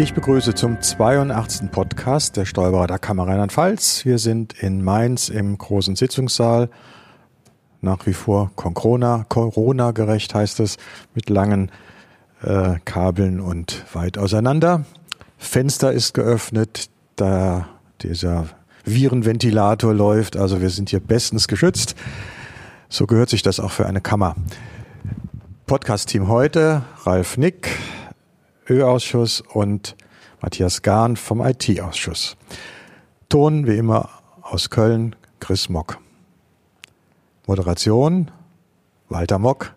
Ich begrüße zum 82. Podcast der Steuerberater Kammer Rheinland-Pfalz. Wir sind in Mainz im großen Sitzungssaal. Nach wie vor Corona, Corona gerecht heißt es, mit langen äh, Kabeln und weit auseinander. Fenster ist geöffnet, da dieser Virenventilator läuft. Also wir sind hier bestens geschützt. So gehört sich das auch für eine Kammer. Podcast-Team heute, Ralf Nick, Ö-Ausschuss und Matthias Gahn vom IT-Ausschuss. Ton wie immer aus Köln, Chris Mock. Moderation, Walter Mock,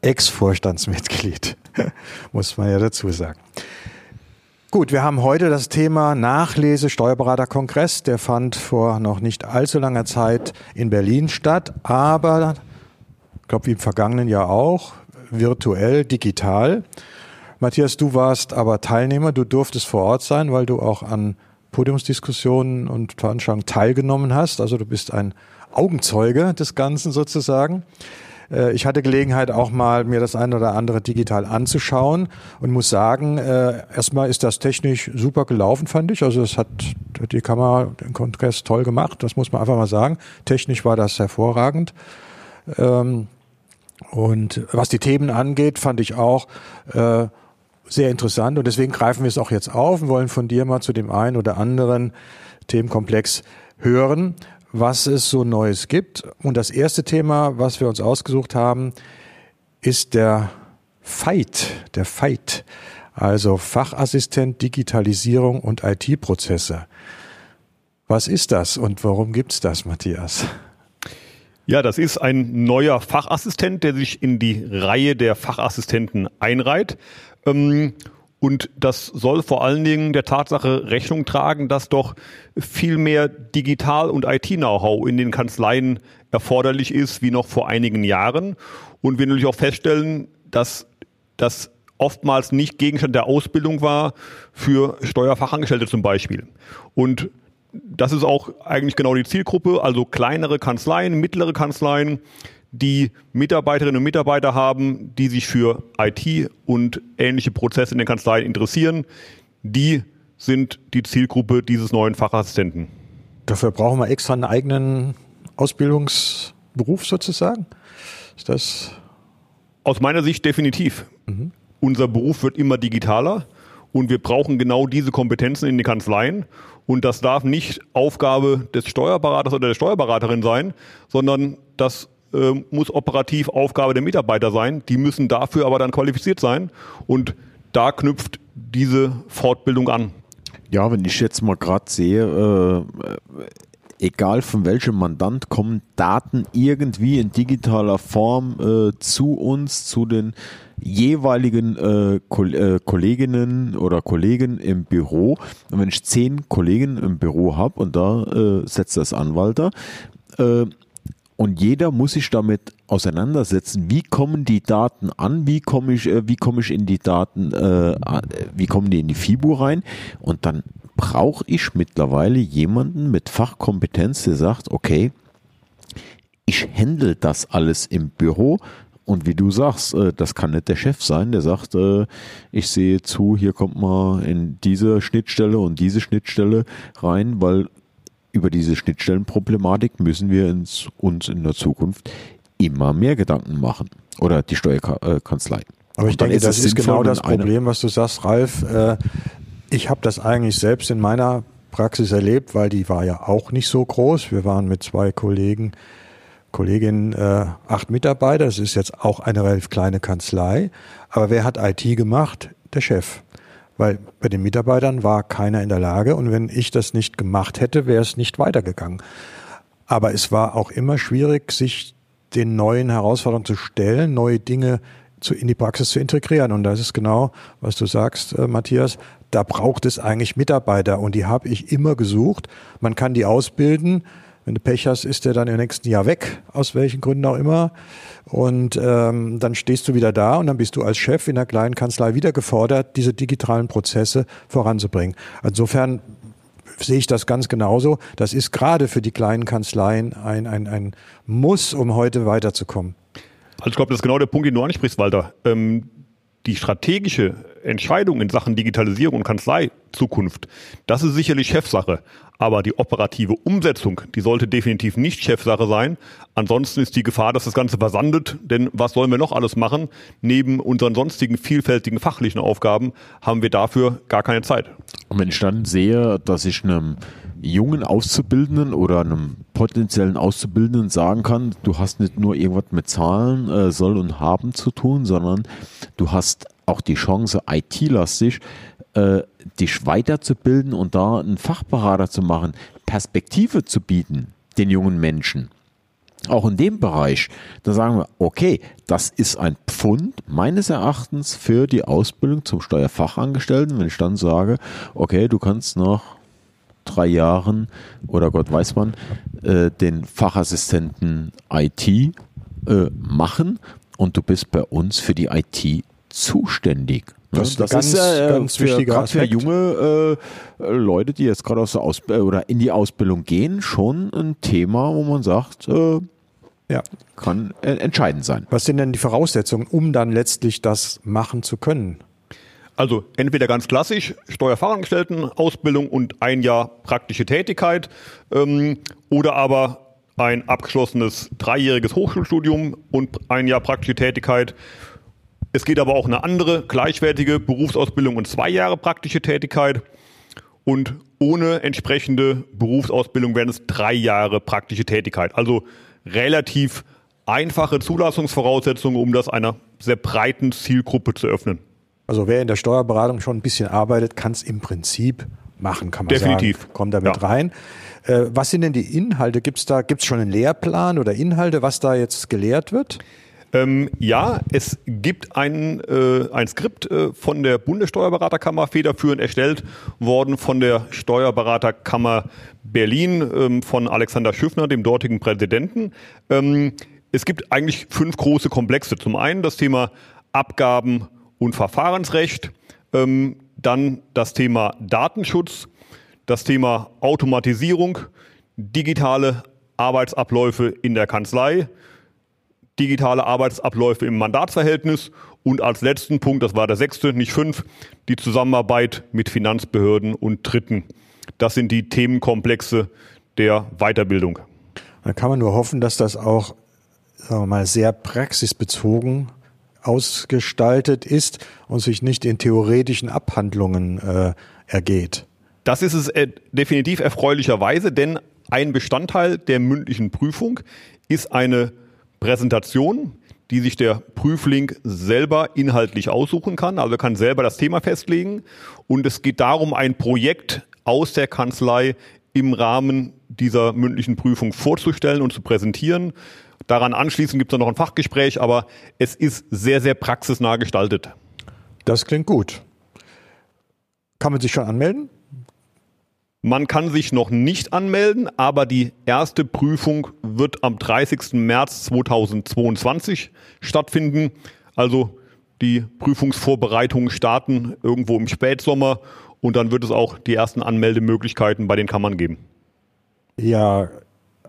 Ex-Vorstandsmitglied, muss man ja dazu sagen. Gut, wir haben heute das Thema Nachlese Steuerberaterkongress. Der fand vor noch nicht allzu langer Zeit in Berlin statt, aber ich glaube wie im vergangenen Jahr auch, virtuell, digital. Matthias, du warst aber Teilnehmer, du durftest vor Ort sein, weil du auch an Podiumsdiskussionen und Veranstaltungen teilgenommen hast. Also du bist ein Augenzeuge des Ganzen sozusagen. Äh, ich hatte Gelegenheit, auch mal mir das eine oder andere digital anzuschauen und muss sagen, äh, erstmal ist das technisch super gelaufen, fand ich. Also es hat die Kamera den Kongress toll gemacht, das muss man einfach mal sagen. Technisch war das hervorragend. Ähm, und was die Themen angeht, fand ich auch, äh, sehr interessant und deswegen greifen wir es auch jetzt auf und wollen von dir mal zu dem einen oder anderen Themenkomplex hören, was es so Neues gibt. Und das erste Thema, was wir uns ausgesucht haben, ist der Fight, der Fight, also Fachassistent Digitalisierung und IT-Prozesse. Was ist das und warum gibt's das, Matthias? Ja, das ist ein neuer Fachassistent, der sich in die Reihe der Fachassistenten einreiht. Ähm, und das soll vor allen Dingen der Tatsache Rechnung tragen, dass doch viel mehr Digital- und IT-Know-how in den Kanzleien erforderlich ist wie noch vor einigen Jahren. Und wir natürlich auch feststellen, dass das oftmals nicht Gegenstand der Ausbildung war für Steuerfachangestellte zum Beispiel. Und das ist auch eigentlich genau die Zielgruppe, also kleinere Kanzleien, mittlere Kanzleien, die Mitarbeiterinnen und Mitarbeiter haben, die sich für IT und ähnliche Prozesse in den Kanzleien interessieren. Die sind die Zielgruppe dieses neuen Fachassistenten. Dafür brauchen wir extra einen eigenen Ausbildungsberuf sozusagen? Ist das? Aus meiner Sicht definitiv. Mhm. Unser Beruf wird immer digitaler und wir brauchen genau diese Kompetenzen in den Kanzleien. Und das darf nicht Aufgabe des Steuerberaters oder der Steuerberaterin sein, sondern das äh, muss operativ Aufgabe der Mitarbeiter sein. Die müssen dafür aber dann qualifiziert sein. Und da knüpft diese Fortbildung an. Ja, wenn ich jetzt mal gerade sehe, äh, egal von welchem Mandant kommen Daten irgendwie in digitaler Form äh, zu uns, zu den jeweiligen äh, äh Kolleginnen oder Kollegen im Büro. Und wenn ich zehn Kollegen im Büro habe und da äh, setzt das Anwalter, äh, und jeder muss sich damit auseinandersetzen, wie kommen die Daten an, wie komme ich, äh, wie komme ich in die Daten, äh, wie kommen die in die FIBU rein. Und dann brauche ich mittlerweile jemanden mit Fachkompetenz, der sagt, okay, ich handle das alles im Büro. Und wie du sagst, äh, das kann nicht der Chef sein, der sagt, ich sehe zu, hier kommt mal in diese Schnittstelle und diese Schnittstelle rein, weil über diese Schnittstellenproblematik müssen wir uns, uns in der Zukunft immer mehr Gedanken machen. Oder die Steuerkanzlei. Aber ich denke, ist das ist genau das Problem, was du sagst, Ralf. Äh, ich habe das eigentlich selbst in meiner Praxis erlebt, weil die war ja auch nicht so groß. Wir waren mit zwei Kollegen, Kolleginnen, äh, acht Mitarbeiter. Das ist jetzt auch eine relativ kleine Kanzlei. Aber wer hat IT gemacht? Der Chef weil bei den Mitarbeitern war keiner in der Lage und wenn ich das nicht gemacht hätte, wäre es nicht weitergegangen. Aber es war auch immer schwierig, sich den neuen Herausforderungen zu stellen, neue Dinge zu, in die Praxis zu integrieren. Und das ist genau, was du sagst, äh, Matthias. Da braucht es eigentlich Mitarbeiter und die habe ich immer gesucht. Man kann die ausbilden. Wenn du Pech hast, ist der dann im nächsten Jahr weg, aus welchen Gründen auch immer. Und ähm, dann stehst du wieder da und dann bist du als Chef in der kleinen Kanzlei wieder gefordert, diese digitalen Prozesse voranzubringen. Insofern sehe ich das ganz genauso. Das ist gerade für die kleinen Kanzleien ein, ein, ein Muss, um heute weiterzukommen. Also ich glaube, das ist genau der Punkt, den du ansprichst, Walter. Ähm, die strategische Entscheidung in Sachen Digitalisierung und Kanzlei Zukunft, das ist sicherlich Chefsache. Aber die operative Umsetzung, die sollte definitiv nicht Chefsache sein. Ansonsten ist die Gefahr, dass das Ganze versandet. Denn was sollen wir noch alles machen? Neben unseren sonstigen vielfältigen fachlichen Aufgaben haben wir dafür gar keine Zeit. Und wenn ich dann sehe, dass ich einem jungen Auszubildenden oder einem potenziellen Auszubildenden sagen kann, du hast nicht nur irgendwas mit Zahlen äh, soll und haben zu tun, sondern du hast auch die Chance, IT-lastig äh, dich weiterzubilden und da einen Fachberater zu machen, Perspektive zu bieten den jungen Menschen. Auch in dem Bereich, da sagen wir, okay, das ist ein Pfund meines Erachtens für die Ausbildung zum Steuerfachangestellten, wenn ich dann sage, okay, du kannst nach drei Jahren oder Gott weiß wann äh, den Fachassistenten IT äh, machen und du bist bei uns für die IT zuständig. Das, ist, das ganz, ist ja äh, ganz für, wichtiger für junge äh, Leute, die jetzt gerade aus der Aus äh, oder in die Ausbildung gehen, schon ein Thema, wo man sagt, äh, ja. kann äh, entscheidend sein. Was sind denn die Voraussetzungen, um dann letztlich das machen zu können? Also entweder ganz klassisch Steuerfachangestelltenausbildung und ein Jahr praktische Tätigkeit ähm, oder aber ein abgeschlossenes dreijähriges Hochschulstudium und ein Jahr praktische Tätigkeit es geht aber auch eine andere, gleichwertige Berufsausbildung und zwei Jahre praktische Tätigkeit. Und ohne entsprechende Berufsausbildung wären es drei Jahre praktische Tätigkeit. Also relativ einfache Zulassungsvoraussetzungen, um das einer sehr breiten Zielgruppe zu öffnen. Also wer in der Steuerberatung schon ein bisschen arbeitet, kann es im Prinzip machen, kann man Definitiv. sagen. Kommt damit ja. rein. Äh, was sind denn die Inhalte? Gibt es da gibt's schon einen Lehrplan oder Inhalte, was da jetzt gelehrt wird? Ähm, ja, es gibt ein, äh, ein Skript äh, von der Bundessteuerberaterkammer federführend erstellt worden von der Steuerberaterkammer Berlin ähm, von Alexander Schüffner, dem dortigen Präsidenten. Ähm, es gibt eigentlich fünf große Komplexe. Zum einen das Thema Abgaben und Verfahrensrecht, ähm, dann das Thema Datenschutz, das Thema Automatisierung, digitale Arbeitsabläufe in der Kanzlei, digitale Arbeitsabläufe im Mandatsverhältnis und als letzten Punkt, das war der sechste, nicht fünf, die Zusammenarbeit mit Finanzbehörden und Dritten. Das sind die Themenkomplexe der Weiterbildung. Da kann man nur hoffen, dass das auch sagen wir mal, sehr praxisbezogen ausgestaltet ist und sich nicht in theoretischen Abhandlungen äh, ergeht. Das ist es äh, definitiv erfreulicherweise, denn ein Bestandteil der mündlichen Prüfung ist eine Präsentation, die sich der Prüfling selber inhaltlich aussuchen kann. Also er kann selber das Thema festlegen. Und es geht darum, ein Projekt aus der Kanzlei im Rahmen dieser mündlichen Prüfung vorzustellen und zu präsentieren. Daran anschließend gibt es noch ein Fachgespräch, aber es ist sehr, sehr praxisnah gestaltet. Das klingt gut. Kann man sich schon anmelden? Man kann sich noch nicht anmelden, aber die erste Prüfung wird am 30. März 2022 stattfinden. Also die Prüfungsvorbereitungen starten irgendwo im Spätsommer und dann wird es auch die ersten Anmeldemöglichkeiten bei den Kammern geben. Ja,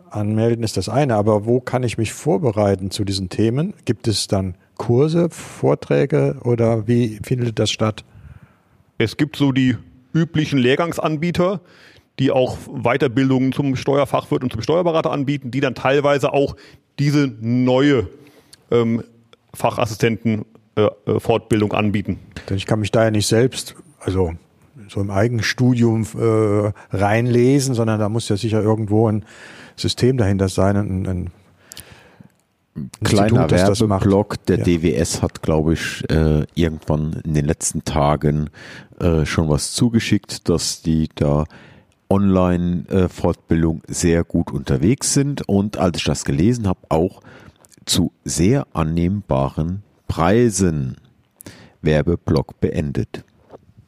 anmelden ist das eine, aber wo kann ich mich vorbereiten zu diesen Themen? Gibt es dann Kurse, Vorträge oder wie findet das statt? Es gibt so die üblichen Lehrgangsanbieter, die auch Weiterbildungen zum Steuerfachwirt und zum Steuerberater anbieten, die dann teilweise auch diese neue ähm, Fachassistenten-Fortbildung äh, äh anbieten. Denn ich kann mich da ja nicht selbst, also so im Eigenstudium äh, reinlesen, sondern da muss ja sicher irgendwo ein System dahinter sein, ein, ein Kleiner Werbeblock der ja. DWS hat, glaube ich, äh, irgendwann in den letzten Tagen äh, schon was zugeschickt, dass die da Online-Fortbildung äh, sehr gut unterwegs sind und als ich das gelesen habe, auch zu sehr annehmbaren Preisen. Werbeblock beendet.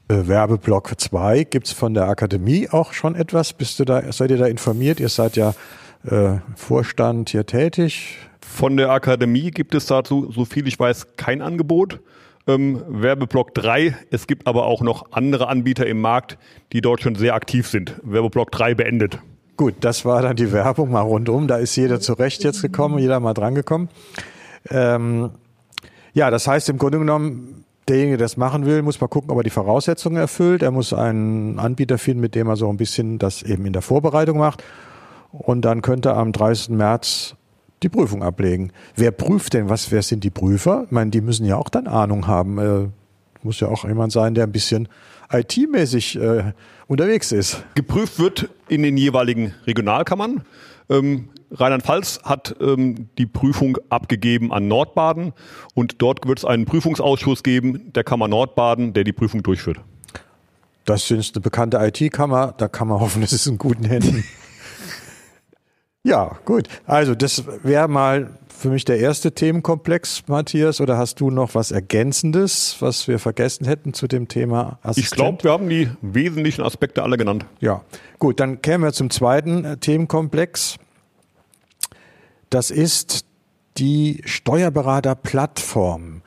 Äh, Werbeblock 2, gibt es von der Akademie auch schon etwas? Bist du da, seid ihr da informiert? Ihr seid ja äh, Vorstand hier tätig. Von der Akademie gibt es dazu, so viel ich weiß, kein Angebot. Ähm, Werbeblock 3, es gibt aber auch noch andere Anbieter im Markt, die dort schon sehr aktiv sind. Werbeblock 3 beendet. Gut, das war dann die Werbung mal rundum. Da ist jeder zurecht jetzt gekommen, jeder mal drangekommen. Ähm, ja, das heißt im Grunde genommen, derjenige, der das machen will, muss mal gucken, ob er die Voraussetzungen erfüllt. Er muss einen Anbieter finden, mit dem er so ein bisschen das eben in der Vorbereitung macht. Und dann könnte er am 30. März die Prüfung ablegen. Wer prüft denn was? Wer sind die Prüfer? Ich meine, die müssen ja auch dann Ahnung haben. Äh, muss ja auch jemand sein, der ein bisschen IT-mäßig äh, unterwegs ist. Geprüft wird in den jeweiligen Regionalkammern. Ähm, Rheinland-Pfalz hat ähm, die Prüfung abgegeben an Nordbaden und dort wird es einen Prüfungsausschuss geben, der Kammer Nordbaden, der die Prüfung durchführt. Das ist eine bekannte IT-Kammer, da kann man hoffen, es ist in guten Händen. Ja, gut. Also das wäre mal für mich der erste Themenkomplex, Matthias. Oder hast du noch was Ergänzendes, was wir vergessen hätten zu dem Thema Assistent? Ich glaube, wir haben die wesentlichen Aspekte alle genannt. Ja, gut. Dann kämen wir zum zweiten äh, Themenkomplex. Das ist die Steuerberaterplattform.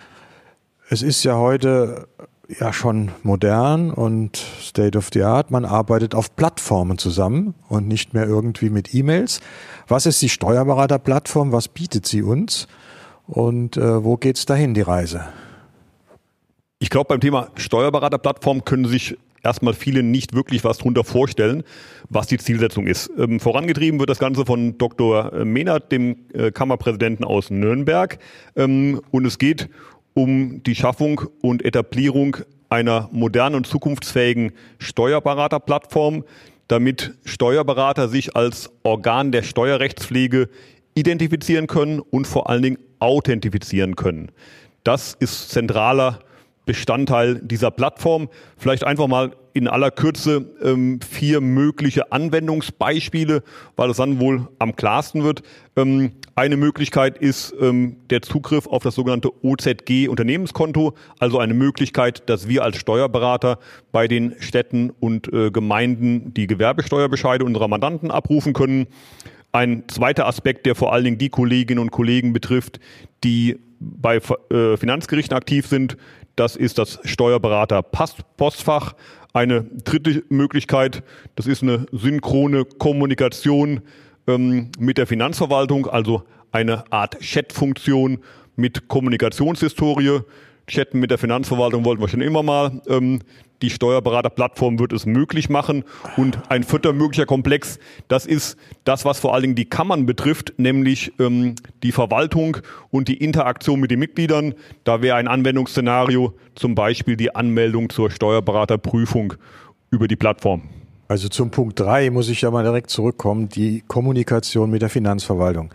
Es ist ja heute ja schon modern und State of the Art. Man arbeitet auf Plattformen zusammen und nicht mehr irgendwie mit E-Mails. Was ist die Steuerberaterplattform? Was bietet sie uns? Und äh, wo geht's dahin, die Reise? Ich glaube, beim Thema Steuerberaterplattform können sich erstmal viele nicht wirklich was darunter vorstellen, was die Zielsetzung ist. Ähm, vorangetrieben wird das Ganze von Dr. Mehnert, dem äh, Kammerpräsidenten aus Nürnberg. Ähm, und es geht um die Schaffung und Etablierung einer modernen und zukunftsfähigen Steuerberaterplattform, damit Steuerberater sich als Organ der Steuerrechtspflege identifizieren können und vor allen Dingen authentifizieren können. Das ist zentraler Bestandteil dieser Plattform. Vielleicht einfach mal in aller Kürze ähm, vier mögliche Anwendungsbeispiele, weil es dann wohl am klarsten wird. Ähm, eine Möglichkeit ist ähm, der Zugriff auf das sogenannte OZG Unternehmenskonto, also eine Möglichkeit, dass wir als Steuerberater bei den Städten und äh, Gemeinden die Gewerbesteuerbescheide unserer Mandanten abrufen können. Ein zweiter Aspekt, der vor allen Dingen die Kolleginnen und Kollegen betrifft, die bei äh, Finanzgerichten aktiv sind, das ist das Steuerberater-Postfach. Eine dritte Möglichkeit, das ist eine synchrone Kommunikation ähm, mit der Finanzverwaltung, also eine Art Chat-Funktion mit Kommunikationshistorie. Chatten mit der Finanzverwaltung wollten wir schon immer mal. Ähm, die Steuerberaterplattform wird es möglich machen. Und ein vierter möglicher Komplex, das ist das, was vor allen Dingen die Kammern betrifft, nämlich ähm, die Verwaltung und die Interaktion mit den Mitgliedern. Da wäre ein Anwendungsszenario zum Beispiel die Anmeldung zur Steuerberaterprüfung über die Plattform. Also zum Punkt drei muss ich ja mal direkt zurückkommen, die Kommunikation mit der Finanzverwaltung.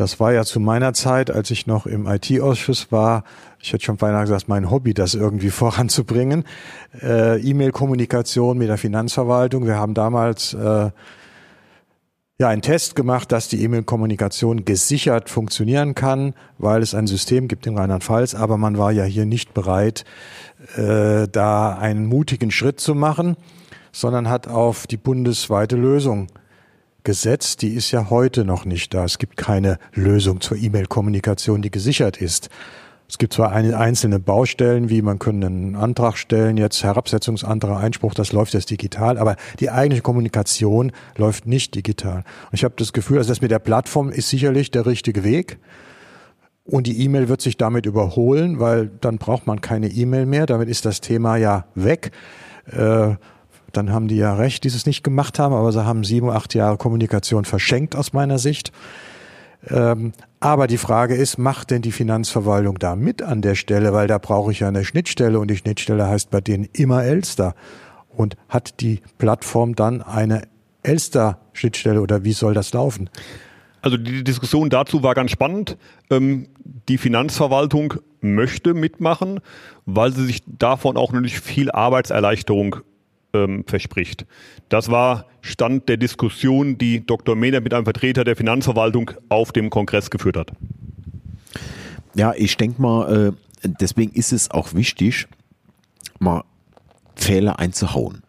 Das war ja zu meiner Zeit, als ich noch im IT-Ausschuss war, ich hätte schon beinahe gesagt, mein Hobby, das irgendwie voranzubringen. Äh, E-Mail-Kommunikation mit der Finanzverwaltung. Wir haben damals äh, ja einen Test gemacht, dass die E-Mail-Kommunikation gesichert funktionieren kann, weil es ein System gibt in Rheinland-Pfalz, aber man war ja hier nicht bereit, äh, da einen mutigen Schritt zu machen, sondern hat auf die bundesweite Lösung Gesetz, die ist ja heute noch nicht da. Es gibt keine Lösung zur E-Mail-Kommunikation, die gesichert ist. Es gibt zwar einzelne Baustellen, wie man können einen Antrag stellen, jetzt Herabsetzungsantrag, Einspruch, das läuft jetzt digital, aber die eigentliche Kommunikation läuft nicht digital. Und ich habe das Gefühl, also das mit der Plattform ist sicherlich der richtige Weg. Und die E-Mail wird sich damit überholen, weil dann braucht man keine E-Mail mehr. Damit ist das Thema ja weg. Äh, dann haben die ja recht, die es nicht gemacht haben, aber sie haben sieben, acht Jahre Kommunikation verschenkt aus meiner Sicht. Ähm, aber die Frage ist, macht denn die Finanzverwaltung da mit an der Stelle? Weil da brauche ich ja eine Schnittstelle und die Schnittstelle heißt bei denen immer Elster. Und hat die Plattform dann eine Elster-Schnittstelle oder wie soll das laufen? Also die Diskussion dazu war ganz spannend. Ähm, die Finanzverwaltung möchte mitmachen, weil sie sich davon auch natürlich viel Arbeitserleichterung ähm, verspricht. Das war Stand der Diskussion, die Dr. Mehner mit einem Vertreter der Finanzverwaltung auf dem Kongress geführt hat. Ja, ich denke mal, äh, deswegen ist es auch wichtig, mal Fehler einzuhauen.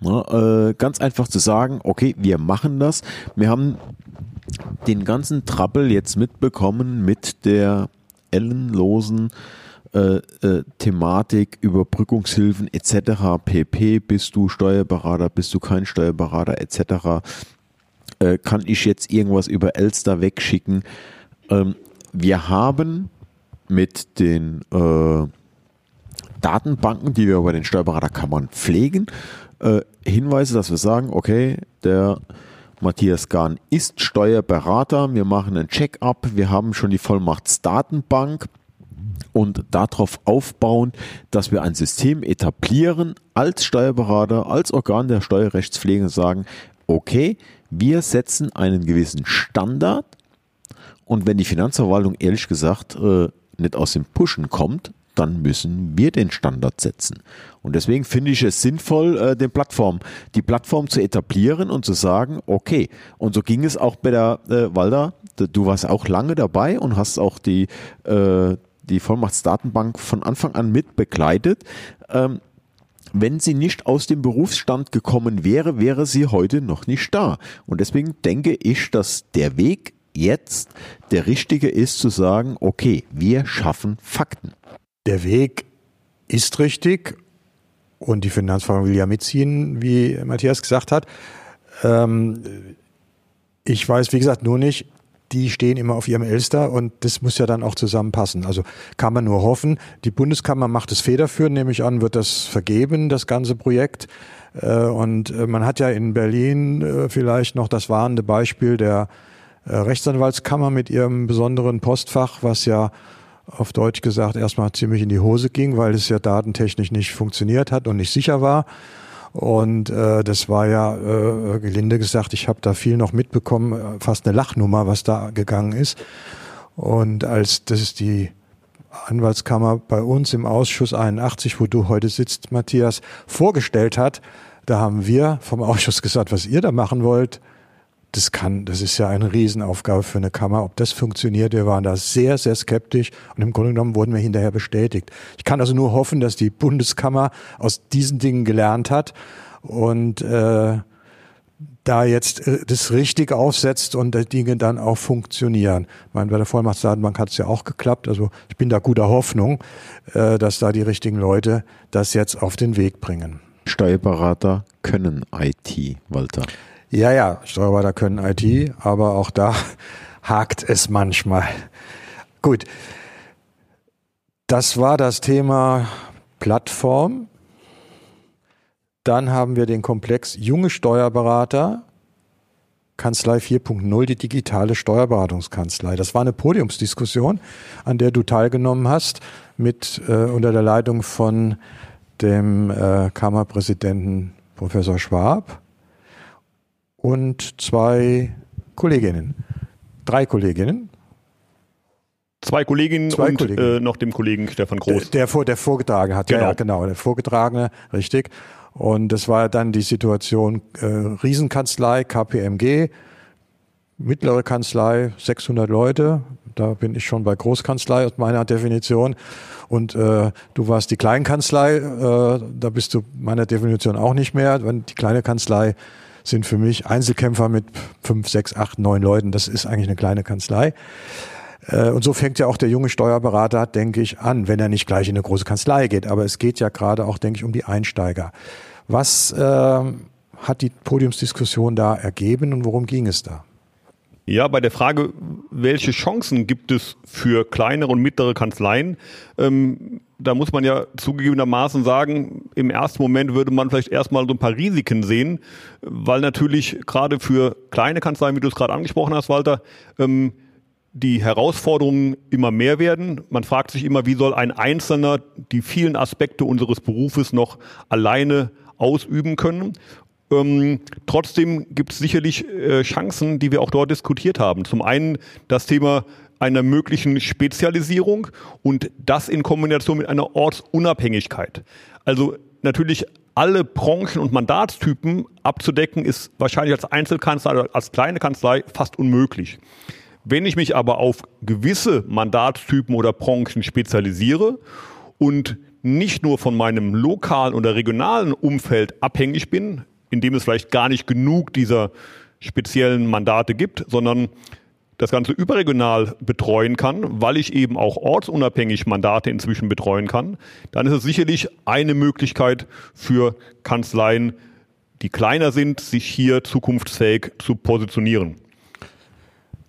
Na, äh, ganz einfach zu sagen, okay, wir machen das. Wir haben den ganzen Trappel jetzt mitbekommen mit der ellenlosen äh, äh, Thematik, Überbrückungshilfen etc. pp. Bist du Steuerberater, bist du kein Steuerberater etc. Äh, kann ich jetzt irgendwas über Elster wegschicken? Ähm, wir haben mit den äh, Datenbanken, die wir bei den Steuerberaterkammern pflegen, äh, Hinweise, dass wir sagen, okay, der Matthias Gahn ist Steuerberater, wir machen einen Check-up, wir haben schon die Vollmachtsdatenbank und darauf aufbauen, dass wir ein System etablieren als Steuerberater, als Organ der Steuerrechtspflege sagen, okay, wir setzen einen gewissen Standard und wenn die Finanzverwaltung ehrlich gesagt äh, nicht aus dem Pushen kommt, dann müssen wir den Standard setzen. Und deswegen finde ich es sinnvoll, äh, den Plattform, die Plattform zu etablieren und zu sagen, okay, und so ging es auch bei der äh, Walder, du warst auch lange dabei und hast auch die, äh, die Vollmachtsdatenbank von Anfang an mit begleitet. Ähm, wenn sie nicht aus dem Berufsstand gekommen wäre, wäre sie heute noch nicht da. Und deswegen denke ich, dass der Weg jetzt der richtige ist zu sagen, okay, wir schaffen Fakten. Der Weg ist richtig und die Finanzverwaltung will ja mitziehen, wie Matthias gesagt hat. Ähm, ich weiß, wie gesagt, nur nicht, die stehen immer auf ihrem Elster und das muss ja dann auch zusammenpassen. Also kann man nur hoffen. Die Bundeskammer macht es federführend, nehme ich an, wird das vergeben, das ganze Projekt. Äh, und äh, man hat ja in Berlin äh, vielleicht noch das warnende Beispiel der Rechtsanwaltskammer mit ihrem besonderen Postfach, was ja auf Deutsch gesagt erstmal ziemlich in die Hose ging, weil es ja datentechnisch nicht funktioniert hat und nicht sicher war. Und äh, das war ja, äh, gelinde gesagt, ich habe da viel noch mitbekommen, äh, fast eine Lachnummer, was da gegangen ist. Und als das die Anwaltskammer bei uns im Ausschuss 81, wo du heute sitzt, Matthias, vorgestellt hat, da haben wir vom Ausschuss gesagt, was ihr da machen wollt, das kann, das ist ja eine Riesenaufgabe für eine Kammer, ob das funktioniert. Wir waren da sehr, sehr skeptisch und im Grunde genommen wurden wir hinterher bestätigt. Ich kann also nur hoffen, dass die Bundeskammer aus diesen Dingen gelernt hat und äh, da jetzt äh, das richtig aufsetzt und die Dinge dann auch funktionieren. Ich meine, bei der Vollmachtsdatenbank hat es ja auch geklappt. Also ich bin da guter Hoffnung, äh, dass da die richtigen Leute das jetzt auf den Weg bringen. Steuerberater können IT, Walter. Ja, ja, Steuerberater können IT, aber auch da hakt es manchmal. Gut. Das war das Thema Plattform. Dann haben wir den Komplex junge Steuerberater, Kanzlei 4.0, die digitale Steuerberatungskanzlei. Das war eine Podiumsdiskussion, an der du teilgenommen hast, mit äh, unter der Leitung von dem äh, Kammerpräsidenten Professor Schwab und zwei Kolleginnen. Drei Kolleginnen. Zwei Kolleginnen Zwei und Kolleginnen. Äh, noch dem Kollegen Stefan Groß. Der, der, der vorgetragen hat, Genau. ja, ja, genau, der Vorgetragene, richtig. Und das war dann die Situation äh, Riesenkanzlei, KPMG, mittlere Kanzlei, 600 Leute. Da bin ich schon bei Großkanzlei aus meiner Definition. Und äh, du warst die Kleinkanzlei, äh, da bist du meiner Definition auch nicht mehr. Wenn die kleine Kanzlei sind für mich Einzelkämpfer mit fünf, sechs, acht, neun Leuten. Das ist eigentlich eine kleine Kanzlei. Äh, Und so fängt ja auch der junge Steuerberater, denke ich, an, wenn er nicht gleich in eine große Kanzlei geht. Aber es geht ja gerade auch, denke ich, um die Einsteiger. Was ähm, hat die Podiumsdiskussion da ergeben und worum ging es da? Ja, bei der Frage, welche Chancen gibt es für kleinere und mittlere Kanzleien, ähm, da muss man ja zugegebenermaßen sagen, im ersten Moment würde man vielleicht erstmal so ein paar Risiken sehen, weil natürlich gerade für kleine Kanzleien, wie du es gerade angesprochen hast, Walter, ähm, die Herausforderungen immer mehr werden. Man fragt sich immer, wie soll ein Einzelner die vielen Aspekte unseres Berufes noch alleine ausüben können. Ähm, trotzdem gibt es sicherlich äh, Chancen, die wir auch dort diskutiert haben. Zum einen das Thema einer möglichen Spezialisierung und das in Kombination mit einer Ortsunabhängigkeit. Also natürlich alle Branchen und Mandatstypen abzudecken, ist wahrscheinlich als Einzelkanzlei oder als kleine Kanzlei fast unmöglich. Wenn ich mich aber auf gewisse Mandatstypen oder Branchen spezialisiere und nicht nur von meinem lokalen oder regionalen Umfeld abhängig bin, in dem es vielleicht gar nicht genug dieser speziellen Mandate gibt, sondern das Ganze überregional betreuen kann, weil ich eben auch ortsunabhängig Mandate inzwischen betreuen kann, dann ist es sicherlich eine Möglichkeit für Kanzleien, die kleiner sind, sich hier zukunftsfähig zu positionieren.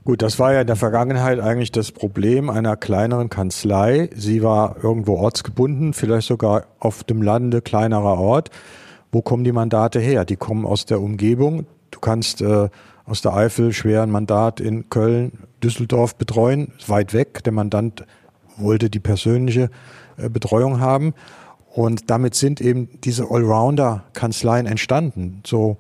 Gut, das war ja in der Vergangenheit eigentlich das Problem einer kleineren Kanzlei. Sie war irgendwo ortsgebunden, vielleicht sogar auf dem Lande kleinerer Ort. Wo kommen die Mandate her? Die kommen aus der Umgebung. Du kannst äh, aus der Eifel schwer ein Mandat in Köln, Düsseldorf betreuen, weit weg. Der Mandant wollte die persönliche äh, Betreuung haben. Und damit sind eben diese Allrounder-Kanzleien entstanden. So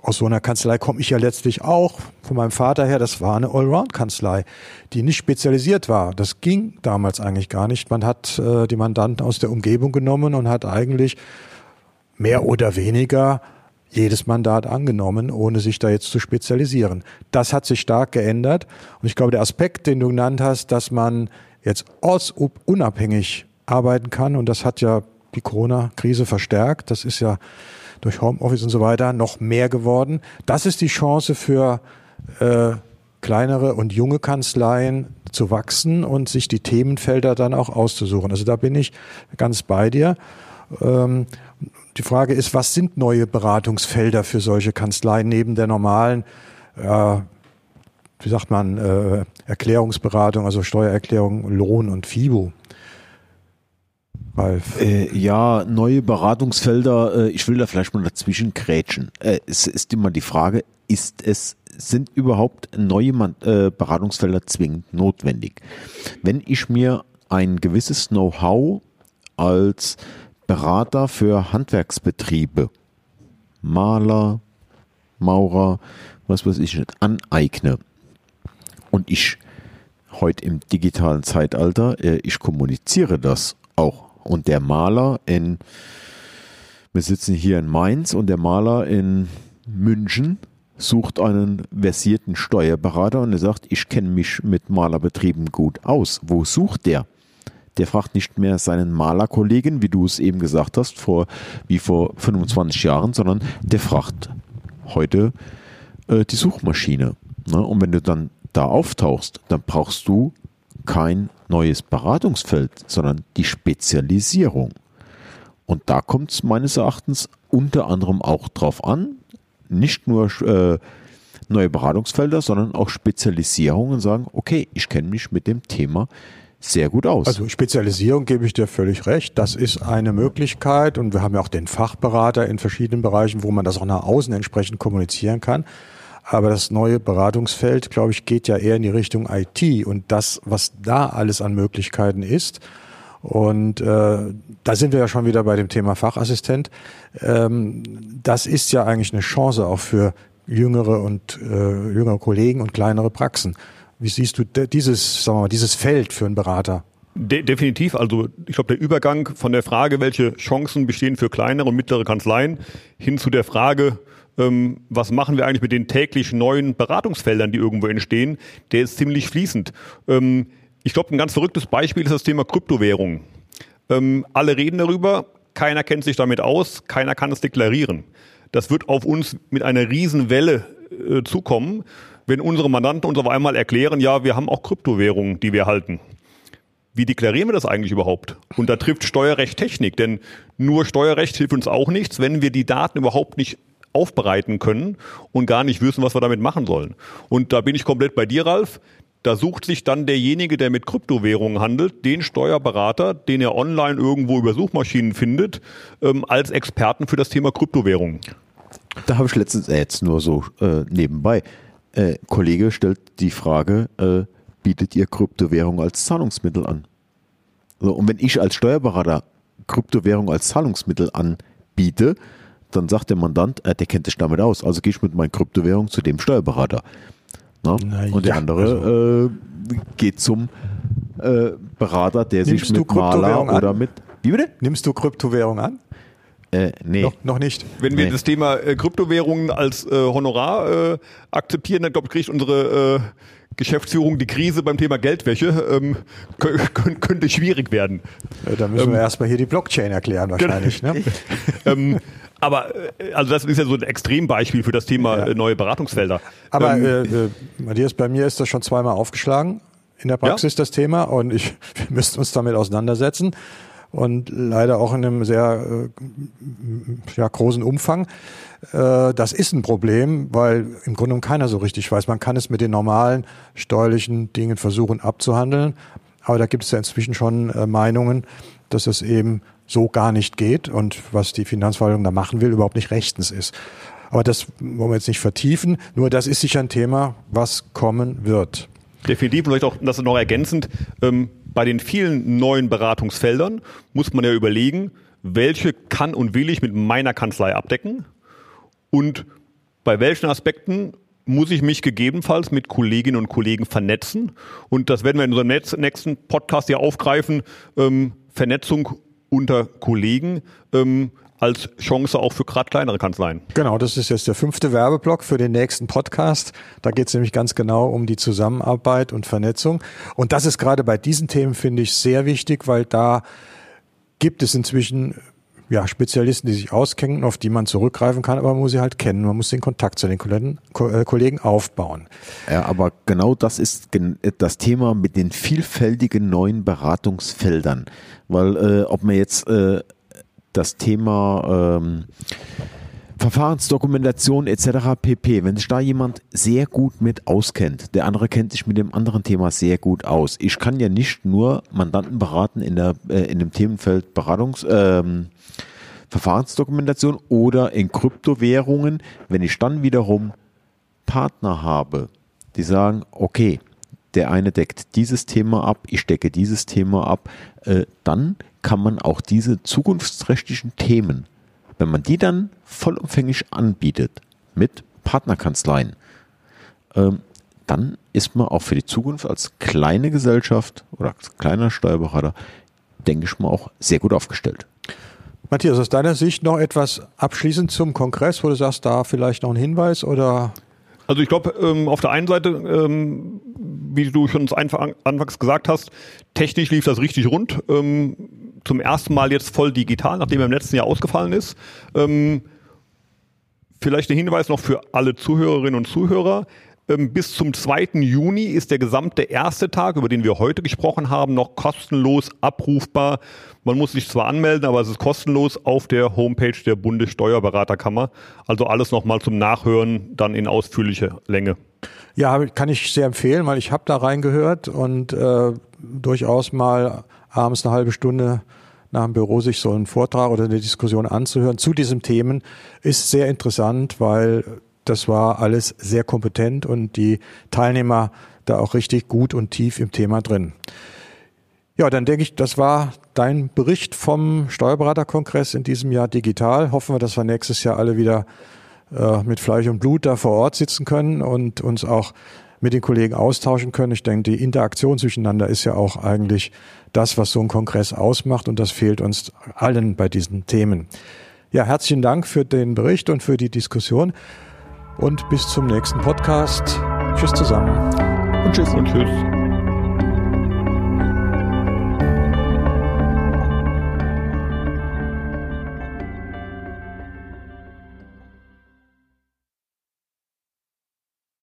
aus so einer Kanzlei komme ich ja letztlich auch von meinem Vater her. Das war eine Allround-Kanzlei, die nicht spezialisiert war. Das ging damals eigentlich gar nicht. Man hat äh, die Mandanten aus der Umgebung genommen und hat eigentlich mehr oder weniger jedes Mandat angenommen, ohne sich da jetzt zu spezialisieren. Das hat sich stark geändert. Und ich glaube, der Aspekt, den du genannt hast, dass man jetzt ortsunabhängig arbeiten kann, und das hat ja die Corona-Krise verstärkt, das ist ja durch Homeoffice und so weiter noch mehr geworden. Das ist die Chance für äh, kleinere und junge Kanzleien zu wachsen und sich die Themenfelder dann auch auszusuchen. Also da bin ich ganz bei dir. Ähm, die Frage ist, was sind neue Beratungsfelder für solche Kanzleien neben der normalen, äh, wie sagt man, äh, Erklärungsberatung, also Steuererklärung, Lohn und FIBO? Äh, ja, neue Beratungsfelder, äh, ich will da vielleicht mal dazwischen grätschen. Äh, es ist immer die Frage, ist es, sind überhaupt neue äh, Beratungsfelder zwingend notwendig? Wenn ich mir ein gewisses Know-how als Berater für Handwerksbetriebe, Maler, Maurer, was weiß ich nicht, aneigne und ich heute im digitalen Zeitalter, äh, ich kommuniziere das auch und der Maler in, wir sitzen hier in Mainz und der Maler in München sucht einen versierten Steuerberater und er sagt, ich kenne mich mit Malerbetrieben gut aus. Wo sucht der? Der fragt nicht mehr seinen Malerkollegen, wie du es eben gesagt hast, vor, wie vor 25 Jahren, sondern der fragt heute äh, die Suchmaschine. Ne? Und wenn du dann da auftauchst, dann brauchst du kein neues Beratungsfeld, sondern die Spezialisierung. Und da kommt es meines Erachtens unter anderem auch drauf an, nicht nur äh, neue Beratungsfelder, sondern auch Spezialisierung und sagen, okay, ich kenne mich mit dem Thema sehr gut aus. Also Spezialisierung gebe ich dir völlig recht. Das ist eine Möglichkeit und wir haben ja auch den Fachberater in verschiedenen Bereichen, wo man das auch nach außen entsprechend kommunizieren kann. Aber das neue Beratungsfeld, glaube ich, geht ja eher in die Richtung IT und das, was da alles an Möglichkeiten ist. Und äh, da sind wir ja schon wieder bei dem Thema Fachassistent. Ähm, das ist ja eigentlich eine Chance auch für jüngere und äh, jüngere Kollegen und kleinere Praxen. Wie siehst du dieses, sagen wir mal, dieses Feld für einen Berater? De definitiv. Also ich glaube, der Übergang von der Frage, welche Chancen bestehen für kleinere und mittlere Kanzleien, hin zu der Frage, ähm, was machen wir eigentlich mit den täglich neuen Beratungsfeldern, die irgendwo entstehen, der ist ziemlich fließend. Ähm, ich glaube, ein ganz verrücktes Beispiel ist das Thema Kryptowährung. Ähm, alle reden darüber, keiner kennt sich damit aus, keiner kann es deklarieren. Das wird auf uns mit einer Riesenwelle äh, zukommen, wenn unsere Mandanten uns auf einmal erklären, ja, wir haben auch Kryptowährungen, die wir halten wie deklarieren wir das eigentlich überhaupt? Und da trifft Steuerrecht Technik, denn nur Steuerrecht hilft uns auch nichts, wenn wir die Daten überhaupt nicht aufbereiten können und gar nicht wissen, was wir damit machen sollen. Und da bin ich komplett bei dir, Ralf. Da sucht sich dann derjenige, der mit Kryptowährungen handelt, den Steuerberater, den er online irgendwo über Suchmaschinen findet, ähm, als Experten für das Thema Kryptowährungen. Da habe ich letztens äh, jetzt nur so äh, nebenbei. Äh, Kollege stellt die Frage, äh, bietet ihr Kryptowährung als Zahlungsmittel an? So, und wenn ich als Steuerberater Kryptowährung als Zahlungsmittel anbiete, dann sagt der Mandant, äh, der kennt sich damit aus, also gehe ich mit meiner Kryptowährung zu dem Steuerberater. Na? und der andere also. äh, geht zum äh, Berater, der Nimmst sich mit Maler oder mit. Wie bitte? Nimmst du Kryptowährung an? Äh, nee. Noch, noch, nicht. Wenn wir nee. das Thema äh, Kryptowährungen als äh, Honorar äh, akzeptieren, dann glaube ich, kriegt unsere äh, Geschäftsführung die Krise beim Thema Geldwäsche ähm, könnte schwierig werden. Da müssen ähm, wir erstmal hier die Blockchain erklären wahrscheinlich. Ne? ähm, aber äh, also das ist ja so ein Extrembeispiel für das Thema ja. Äh, neue Beratungsfelder. Aber ähm, äh, äh, Matthias, bei mir ist das schon zweimal aufgeschlagen in der Praxis ja? das Thema und ich wir müssten uns damit auseinandersetzen. Und leider auch in einem sehr äh, ja, großen Umfang. Äh, das ist ein Problem, weil im Grunde keiner so richtig weiß. Man kann es mit den normalen steuerlichen Dingen versuchen abzuhandeln, aber da gibt es ja inzwischen schon äh, Meinungen, dass es eben so gar nicht geht und was die Finanzverwaltung da machen will, überhaupt nicht rechtens ist. Aber das wollen wir jetzt nicht vertiefen. Nur das ist sicher ein Thema, was kommen wird. Definitiv, vielleicht auch das noch ergänzend. Ähm, bei den vielen neuen Beratungsfeldern muss man ja überlegen, welche kann und will ich mit meiner Kanzlei abdecken und bei welchen Aspekten muss ich mich gegebenenfalls mit Kolleginnen und Kollegen vernetzen. Und das werden wir in unserem nächsten Podcast ja aufgreifen. Ähm, Vernetzung unter Kollegen ähm, als Chance auch für gerade kleinere Kanzleien. Genau, das ist jetzt der fünfte Werbeblock für den nächsten Podcast. Da geht es nämlich ganz genau um die Zusammenarbeit und Vernetzung. Und das ist gerade bei diesen Themen, finde ich, sehr wichtig, weil da gibt es inzwischen ja, Spezialisten, die sich auskennen, auf die man zurückgreifen kann, aber man muss sie halt kennen. Man muss den Kontakt zu den Kollegen, äh, Kollegen aufbauen. Ja, aber genau das ist das Thema mit den vielfältigen neuen Beratungsfeldern. Weil äh, ob man jetzt äh, das Thema ähm, Verfahrensdokumentation etc. pp. Wenn sich da jemand sehr gut mit auskennt, der andere kennt sich mit dem anderen Thema sehr gut aus. Ich kann ja nicht nur Mandanten beraten in der äh, in dem Themenfeld Beratungs ähm, Verfahrensdokumentation oder in Kryptowährungen, wenn ich dann wiederum Partner habe, die sagen, okay, der eine deckt dieses Thema ab, ich decke dieses Thema ab, äh, dann kann man auch diese zukunftsträchtigen Themen, wenn man die dann vollumfänglich anbietet mit Partnerkanzleien, ähm, dann ist man auch für die Zukunft als kleine Gesellschaft oder als kleiner Steuerberater, denke ich mal, auch sehr gut aufgestellt. Matthias, aus deiner Sicht noch etwas abschließend zum Kongress, wo du sagst, da vielleicht noch ein Hinweis oder? Also ich glaube, ähm, auf der einen Seite, ähm, wie du schon anfangs gesagt hast, technisch lief das richtig rund. Ähm, zum ersten Mal jetzt voll digital, nachdem er im letzten Jahr ausgefallen ist. Ähm, vielleicht ein Hinweis noch für alle Zuhörerinnen und Zuhörer. Ähm, bis zum 2. Juni ist der gesamte erste Tag, über den wir heute gesprochen haben, noch kostenlos abrufbar. Man muss sich zwar anmelden, aber es ist kostenlos auf der Homepage der Bundessteuerberaterkammer. Also alles nochmal zum Nachhören, dann in ausführlicher Länge. Ja, kann ich sehr empfehlen, weil ich habe da reingehört und äh, durchaus mal abends eine halbe Stunde nach dem Büro sich so einen Vortrag oder eine Diskussion anzuhören zu diesen Themen ist sehr interessant, weil das war alles sehr kompetent und die Teilnehmer da auch richtig gut und tief im Thema drin. Ja, dann denke ich, das war dein Bericht vom Steuerberaterkongress in diesem Jahr digital. Hoffen wir, dass wir nächstes Jahr alle wieder äh, mit Fleisch und Blut da vor Ort sitzen können und uns auch mit den Kollegen austauschen können. Ich denke, die Interaktion zwischeneinander ist ja auch eigentlich das, was so ein Kongress ausmacht und das fehlt uns allen bei diesen Themen. Ja, herzlichen Dank für den Bericht und für die Diskussion und bis zum nächsten Podcast. Tschüss zusammen. Und tschüss. Und tschüss.